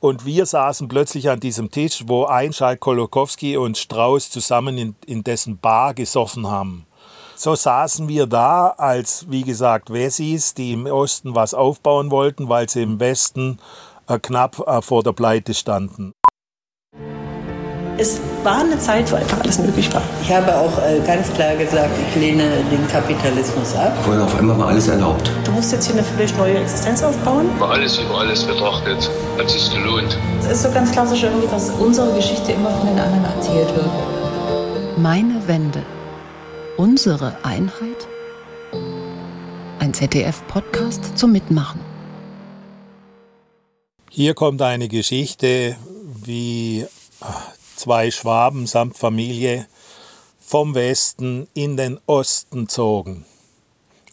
Und wir saßen plötzlich an diesem Tisch, wo Einschalt Kolokowski und Strauß zusammen in, in dessen Bar gesoffen haben. So saßen wir da als, wie gesagt, Wessis, die im Osten was aufbauen wollten, weil sie im Westen äh, knapp äh, vor der Pleite standen. Es war eine Zeit, wo einfach alles möglich war. Ich habe auch äh, ganz klar gesagt, ich lehne den Kapitalismus ab. Vorher auf einmal war alles erlaubt. Du musst jetzt hier eine völlig neue Existenz aufbauen. Über alles über alles betrachtet, hat sich gelohnt. Es ist so ganz klassisch irgendwie, dass unsere Geschichte immer von den anderen erzählt wird. Meine Wende. Unsere Einheit? Ein ZDF-Podcast zum Mitmachen. Hier kommt eine Geschichte, wie zwei Schwaben samt Familie vom Westen in den Osten zogen,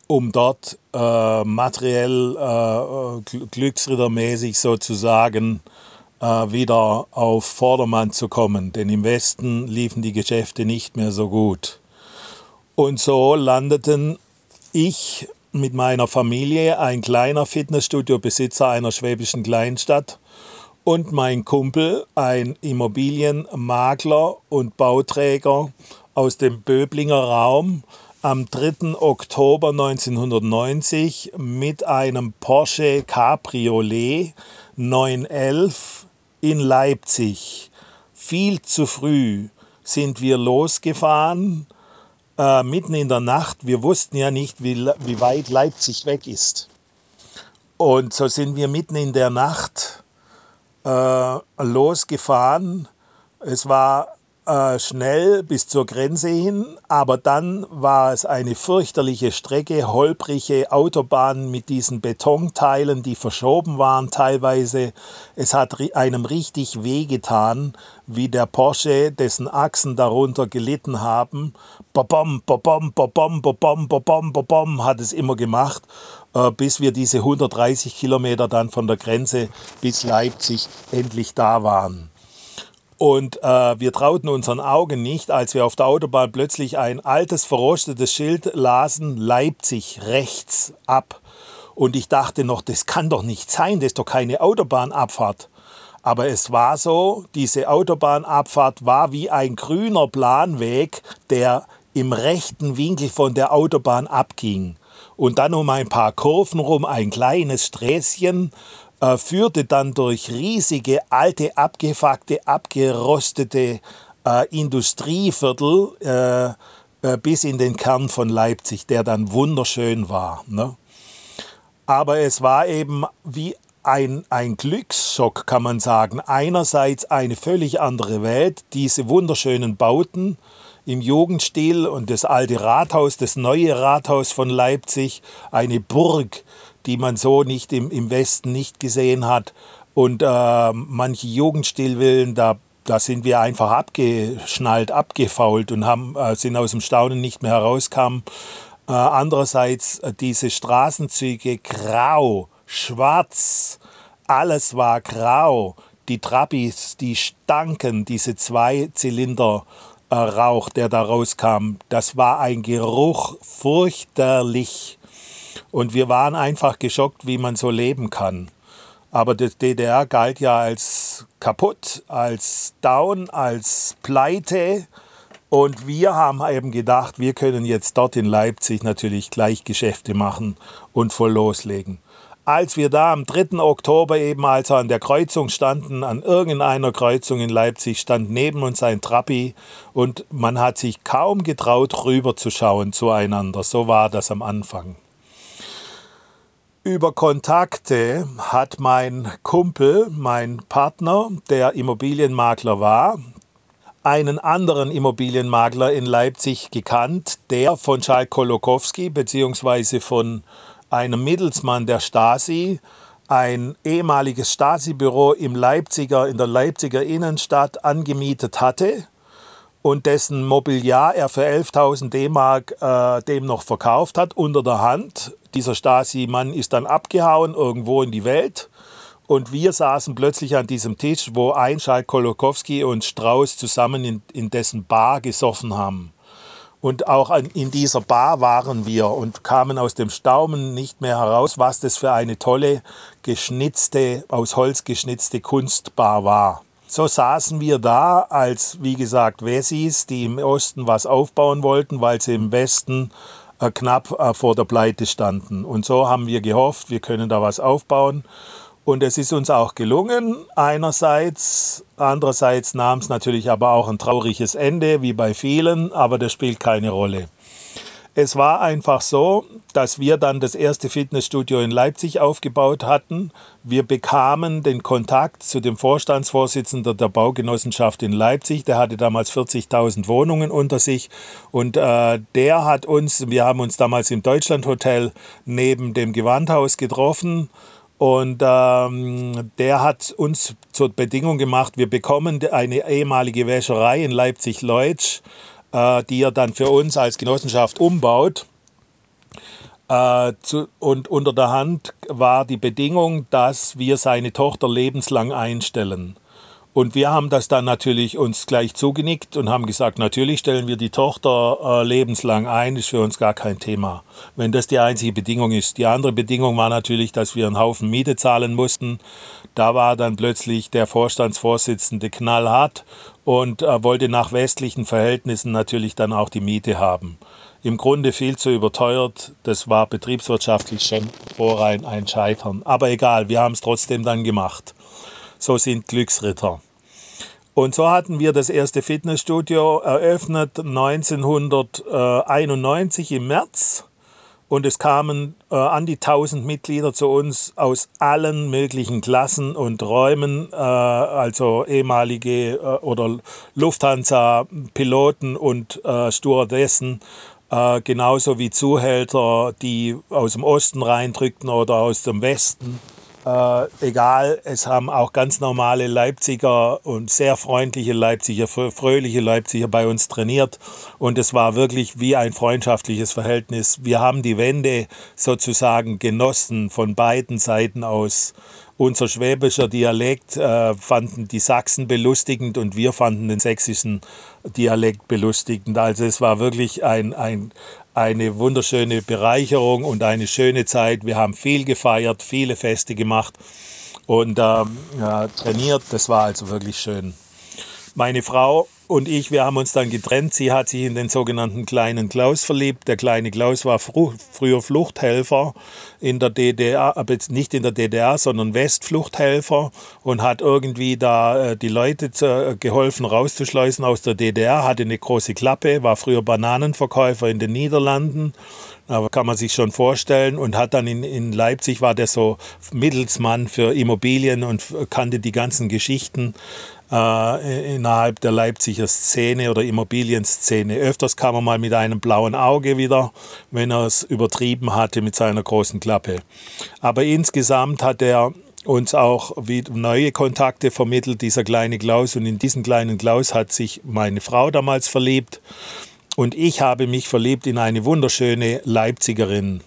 um dort äh, materiell äh, glücksrittermäßig sozusagen äh, wieder auf Vordermann zu kommen, denn im Westen liefen die Geschäfte nicht mehr so gut. Und so landeten ich mit meiner Familie, ein kleiner Fitnessstudio-Besitzer einer schwäbischen Kleinstadt, und mein Kumpel, ein Immobilienmakler und Bauträger aus dem Böblinger Raum, am 3. Oktober 1990 mit einem Porsche Cabriolet 911 in Leipzig. Viel zu früh sind wir losgefahren, äh, mitten in der Nacht. Wir wussten ja nicht, wie, wie weit Leipzig weg ist. Und so sind wir mitten in der Nacht losgefahren. Es war äh, schnell bis zur Grenze hin, aber dann war es eine fürchterliche Strecke, holprige Autobahnen mit diesen Betonteilen, die verschoben waren teilweise. Es hat einem richtig wehgetan, wie der Porsche, dessen Achsen darunter gelitten haben. Bobom, bobom, bobom, bobom, bobom, bobom, hat es immer gemacht, äh, bis wir diese 130 Kilometer dann von der Grenze bis Leipzig endlich da waren. Und äh, wir trauten unseren Augen nicht, als wir auf der Autobahn plötzlich ein altes, verrostetes Schild lasen, Leipzig rechts ab. Und ich dachte noch, das kann doch nicht sein, das ist doch keine Autobahnabfahrt. Aber es war so, diese Autobahnabfahrt war wie ein grüner Planweg, der im rechten Winkel von der Autobahn abging. Und dann um ein paar Kurven rum ein kleines Sträßchen, äh, führte dann durch riesige, alte, abgefuckte, abgerostete äh, Industrieviertel äh, äh, bis in den Kern von Leipzig, der dann wunderschön war. Ne? Aber es war eben wie ein, ein Glücksschock, kann man sagen. Einerseits eine völlig andere Welt, diese wunderschönen Bauten im Jugendstil und das alte Rathaus, das neue Rathaus von Leipzig, eine Burg, die man so nicht im, im Westen nicht gesehen hat. Und äh, manche Jugendstilwillen, da, da sind wir einfach abgeschnallt, abgefault und haben, äh, sind aus dem Staunen nicht mehr herauskamen. Äh, andererseits äh, diese Straßenzüge grau, schwarz, alles war grau. Die Trabis, die stanken, diese zwei Zylinder. Rauch, der da rauskam, das war ein Geruch fürchterlich. Und wir waren einfach geschockt, wie man so leben kann. Aber die DDR galt ja als kaputt, als down, als pleite. Und wir haben eben gedacht, wir können jetzt dort in Leipzig natürlich gleich Geschäfte machen und voll loslegen. Als wir da am 3. Oktober eben also an der Kreuzung standen, an irgendeiner Kreuzung in Leipzig, stand neben uns ein Trappi und man hat sich kaum getraut, rüberzuschauen zueinander. So war das am Anfang. Über Kontakte hat mein Kumpel, mein Partner, der Immobilienmakler war, einen anderen Immobilienmakler in Leipzig gekannt, der von Schalk Kolokowski bzw. von einem Mittelsmann der Stasi ein ehemaliges Stasi-Büro im Leipziger, in der Leipziger Innenstadt angemietet hatte und dessen Mobiliar er für 11.000 D-Mark äh, dem noch verkauft hat, unter der Hand. Dieser Stasi-Mann ist dann abgehauen, irgendwo in die Welt. Und wir saßen plötzlich an diesem Tisch, wo Einschalt Kolokowski und Strauß zusammen in, in dessen Bar gesoffen haben. Und auch in dieser Bar waren wir und kamen aus dem Staunen nicht mehr heraus, was das für eine tolle, geschnitzte, aus Holz geschnitzte Kunstbar war. So saßen wir da als, wie gesagt, Wessis, die im Osten was aufbauen wollten, weil sie im Westen äh, knapp äh, vor der Pleite standen. Und so haben wir gehofft, wir können da was aufbauen. Und es ist uns auch gelungen, einerseits. Andererseits nahm es natürlich aber auch ein trauriges Ende, wie bei vielen, aber das spielt keine Rolle. Es war einfach so, dass wir dann das erste Fitnessstudio in Leipzig aufgebaut hatten. Wir bekamen den Kontakt zu dem Vorstandsvorsitzenden der Baugenossenschaft in Leipzig. Der hatte damals 40.000 Wohnungen unter sich und äh, der hat uns, wir haben uns damals im Deutschlandhotel neben dem Gewandhaus getroffen und ähm, der hat uns zur Bedingung gemacht, wir bekommen eine ehemalige Wäscherei in Leipzig-Leutsch, äh, die er dann für uns als Genossenschaft umbaut. Äh, zu, und unter der Hand war die Bedingung, dass wir seine Tochter lebenslang einstellen. Und wir haben das dann natürlich uns gleich zugenickt und haben gesagt, natürlich stellen wir die Tochter äh, lebenslang ein, ist für uns gar kein Thema. Wenn das die einzige Bedingung ist. Die andere Bedingung war natürlich, dass wir einen Haufen Miete zahlen mussten. Da war dann plötzlich der Vorstandsvorsitzende knallhart und äh, wollte nach westlichen Verhältnissen natürlich dann auch die Miete haben. Im Grunde viel zu überteuert. Das war betriebswirtschaftlich schon vorrein ein Scheitern. Aber egal, wir haben es trotzdem dann gemacht. So sind Glücksritter. Und so hatten wir das erste Fitnessstudio eröffnet 1991 im März. Und es kamen äh, an die 1000 Mitglieder zu uns aus allen möglichen Klassen und Räumen, äh, also ehemalige äh, oder Lufthansa-Piloten und äh, Stewardessen, äh, genauso wie Zuhälter, die aus dem Osten reindrückten oder aus dem Westen. Äh, egal, es haben auch ganz normale Leipziger und sehr freundliche Leipziger, fröhliche Leipziger bei uns trainiert. Und es war wirklich wie ein freundschaftliches Verhältnis. Wir haben die Wende sozusagen genossen von beiden Seiten aus. Unser schwäbischer Dialekt äh, fanden die Sachsen belustigend und wir fanden den sächsischen Dialekt belustigend. Also es war wirklich ein, ein, eine wunderschöne Bereicherung und eine schöne Zeit. Wir haben viel gefeiert, viele Feste gemacht und ähm, ja, trainiert. Das war also wirklich schön. Meine Frau und ich, wir haben uns dann getrennt. Sie hat sich in den sogenannten kleinen Klaus verliebt. Der kleine Klaus war fr früher Fluchthelfer in der DDR, aber jetzt nicht in der DDR, sondern Westfluchthelfer und hat irgendwie da äh, die Leute zu, äh, geholfen rauszuschleusen aus der DDR, hatte eine große Klappe, war früher Bananenverkäufer in den Niederlanden. Aber kann man sich schon vorstellen und hat dann in, in Leipzig war der so Mittelsmann für Immobilien und kannte die ganzen Geschichten äh, innerhalb der Leipziger Szene oder Immobilienszene. Öfters kam er mal mit einem blauen Auge wieder, wenn er es übertrieben hatte mit seiner großen Klappe. Aber insgesamt hat er uns auch neue Kontakte vermittelt, dieser kleine Klaus. Und in diesen kleinen Klaus hat sich meine Frau damals verliebt. Und ich habe mich verliebt in eine wunderschöne Leipzigerin.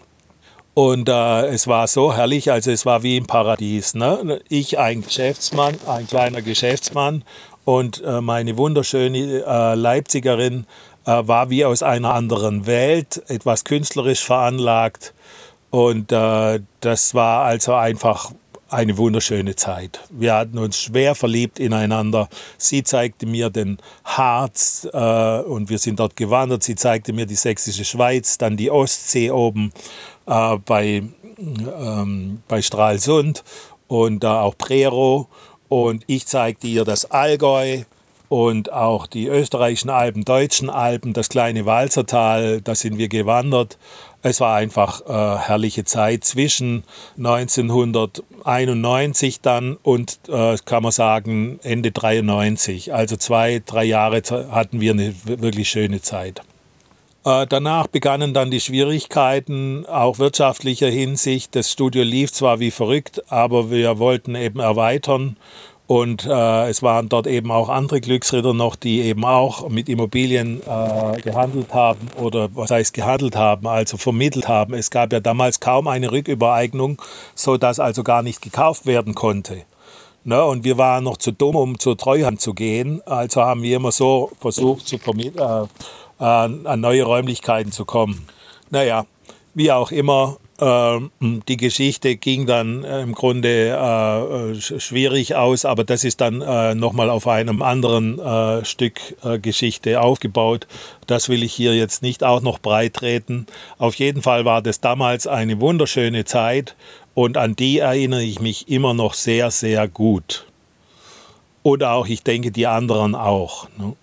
Und äh, es war so herrlich, also es war wie im Paradies. Ne? Ich ein Geschäftsmann, ein kleiner Geschäftsmann und äh, meine wunderschöne äh, Leipzigerin äh, war wie aus einer anderen Welt, etwas künstlerisch veranlagt. Und äh, das war also einfach eine wunderschöne Zeit. Wir hatten uns schwer verliebt ineinander. Sie zeigte mir den Harz äh, und wir sind dort gewandert. Sie zeigte mir die sächsische Schweiz, dann die Ostsee oben äh, bei, ähm, bei Stralsund und da auch Prero. Und ich zeigte ihr das Allgäu und auch die österreichischen Alpen, deutschen Alpen, das kleine Walzertal, da sind wir gewandert. Es war einfach äh, herrliche Zeit zwischen 1991 dann und äh, kann man sagen Ende 93. Also zwei, drei Jahre hatten wir eine wirklich schöne Zeit. Äh, danach begannen dann die Schwierigkeiten, auch wirtschaftlicher Hinsicht. Das Studio lief zwar wie verrückt, aber wir wollten eben erweitern und äh, es waren dort eben auch andere Glücksritter noch, die eben auch mit Immobilien äh, gehandelt haben oder was heißt gehandelt haben, also vermittelt haben. Es gab ja damals kaum eine Rückübereignung, sodass also gar nicht gekauft werden konnte. Ne? Und wir waren noch zu dumm, um zur Treuhand zu gehen. Also haben wir immer so versucht zu. Äh, äh, an neue Räumlichkeiten zu kommen. Naja, wie auch immer, die Geschichte ging dann äh, im Grunde äh, schwierig aus, aber das ist dann äh, nochmal auf einem anderen Stück Geschichte aufgebaut. Das will ich hier jetzt nicht auch noch breitreten. Auf jeden Fall war das damals eine wunderschöne Zeit und an die erinnere ich mich immer noch sehr, sehr gut. Und auch, ich denke, die anderen auch. Ne?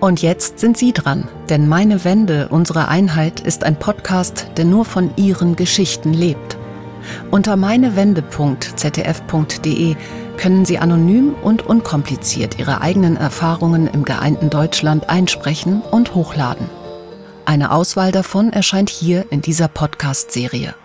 Und jetzt sind Sie dran, denn Meine Wende, unsere Einheit ist ein Podcast, der nur von Ihren Geschichten lebt. Unter meinewende.zdf.de können Sie anonym und unkompliziert Ihre eigenen Erfahrungen im geeinten Deutschland einsprechen und hochladen. Eine Auswahl davon erscheint hier in dieser Podcast-Serie.